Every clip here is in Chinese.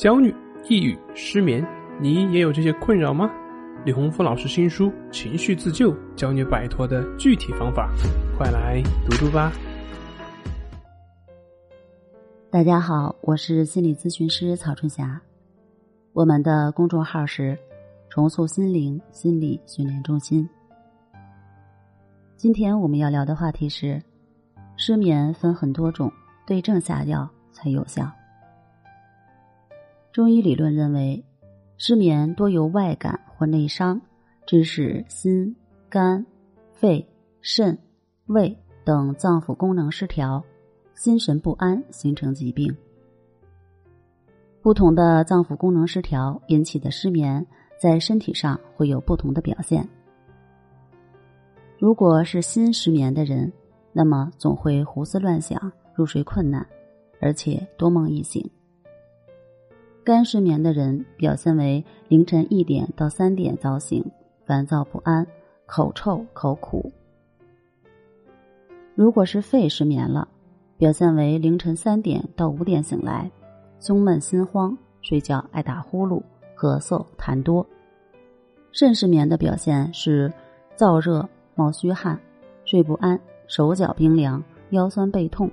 焦虑、抑郁、失眠，你也有这些困扰吗？李洪福老师新书《情绪自救》教你摆脱的具体方法，快来读读吧！大家好，我是心理咨询师曹春霞，我们的公众号是“重塑心灵心理训练中心”。今天我们要聊的话题是：失眠分很多种，对症下药才有效。中医理论认为，失眠多由外感或内伤，致使心、肝、肺、肾、胃等脏腑功能失调，心神不安，形成疾病。不同的脏腑功能失调引起的失眠，在身体上会有不同的表现。如果是心失眠的人，那么总会胡思乱想，入睡困难，而且多梦易醒。肝失眠的人表现为凌晨一点到三点早醒，烦躁不安，口臭口苦。如果是肺失眠了，表现为凌晨三点到五点醒来，胸闷心慌，睡觉爱打呼噜，咳嗽痰多。肾失眠的表现是燥热、冒虚汗，睡不安，手脚冰凉，腰酸背痛。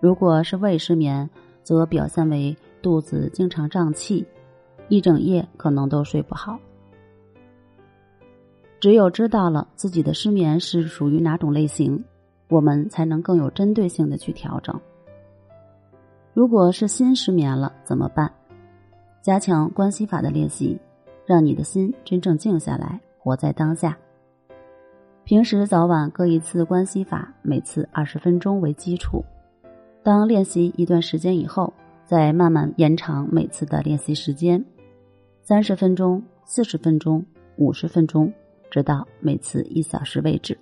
如果是胃失眠，则表现为肚子经常胀气，一整夜可能都睡不好。只有知道了自己的失眠是属于哪种类型，我们才能更有针对性的去调整。如果是心失眠了怎么办？加强关系法的练习，让你的心真正静下来，活在当下。平时早晚各一次关系法，每次二十分钟为基础。当练习一段时间以后，再慢慢延长每次的练习时间，三十分钟、四十分钟、五十分钟，直到每次一小时为止。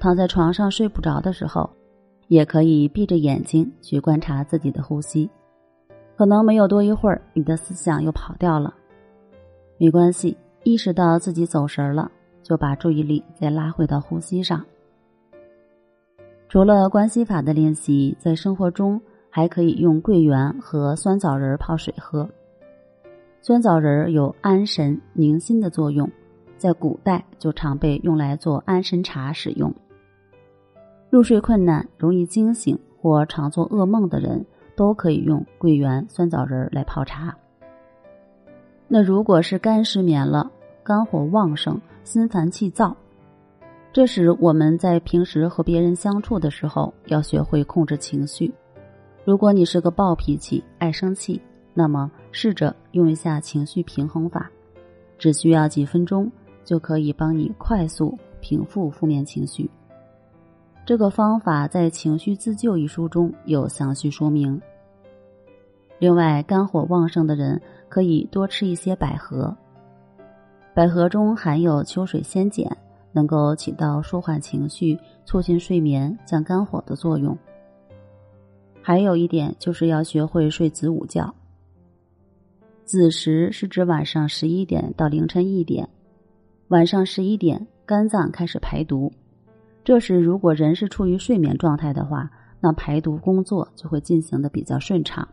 躺在床上睡不着的时候，也可以闭着眼睛去观察自己的呼吸。可能没有多一会儿，你的思想又跑掉了，没关系，意识到自己走神了，就把注意力再拉回到呼吸上。除了关系法的练习，在生活中还可以用桂圆和酸枣仁泡水喝。酸枣仁有安神宁心的作用，在古代就常被用来做安神茶使用。入睡困难、容易惊醒或常做噩梦的人，都可以用桂圆、酸枣仁来泡茶。那如果是肝失眠了，肝火旺盛，心烦气躁。这时，我们在平时和别人相处的时候，要学会控制情绪。如果你是个暴脾气、爱生气，那么试着用一下情绪平衡法，只需要几分钟就可以帮你快速平复负面情绪。这个方法在《情绪自救》一书中有详细说明。另外，肝火旺盛的人可以多吃一些百合，百合中含有秋水仙碱。能够起到舒缓情绪、促进睡眠、降肝火的作用。还有一点就是要学会睡子午觉。子时是指晚上十一点到凌晨一点，晚上十一点肝脏开始排毒，这时如果人是处于睡眠状态的话，那排毒工作就会进行的比较顺畅。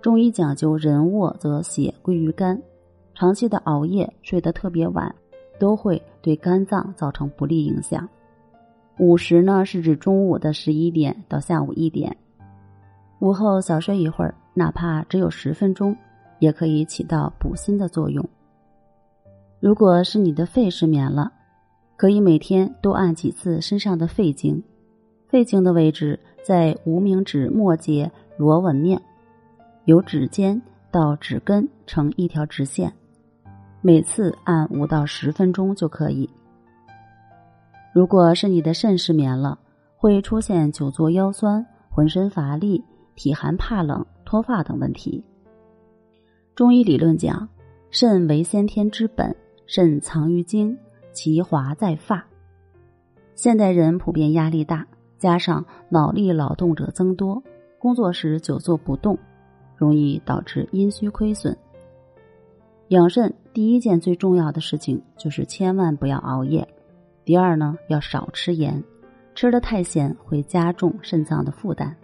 中医讲究人卧则血归于肝，长期的熬夜睡得特别晚。都会对肝脏造成不利影响。午时呢，是指中午的十一点到下午一点。午后小睡一会儿，哪怕只有十分钟，也可以起到补心的作用。如果是你的肺失眠了，可以每天多按几次身上的肺经。肺经的位置在无名指末节螺纹面，由指尖到指根成一条直线。每次按五到十分钟就可以。如果是你的肾失眠了，会出现久坐腰酸、浑身乏力、体寒怕冷、脱发等问题。中医理论讲，肾为先天之本，肾藏于精，其华在发。现代人普遍压力大，加上脑力劳动者增多，工作时久坐不动，容易导致阴虚亏损。养肾第一件最重要的事情就是千万不要熬夜。第二呢，要少吃盐，吃的太咸会加重肾脏的负担。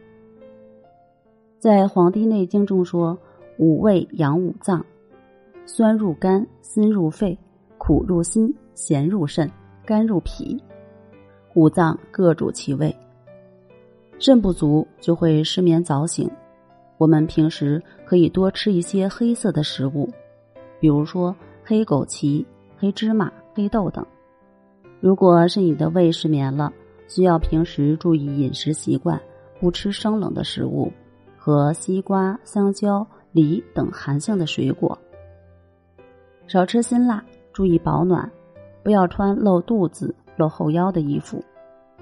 在《黄帝内经》中说：“五味养五脏，酸入肝，辛入肺，苦入心，咸入肾，甘入脾。五脏各主其位。肾不足就会失眠早醒。我们平时可以多吃一些黑色的食物，比如说黑枸杞、黑芝麻、黑豆等。如果是你的胃失眠了，需要平时注意饮食习惯，不吃生冷的食物。”和西瓜、香蕉、梨等寒性的水果，少吃辛辣，注意保暖，不要穿露肚子、露后腰的衣服。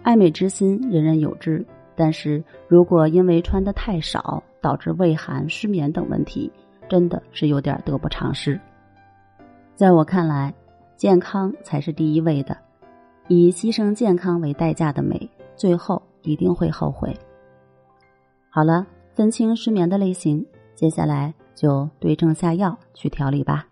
爱美之心，人人有之，但是如果因为穿的太少，导致畏寒、失眠等问题，真的是有点得不偿失。在我看来，健康才是第一位的，以牺牲健康为代价的美，最后一定会后悔。好了。分清失眠的类型，接下来就对症下药去调理吧。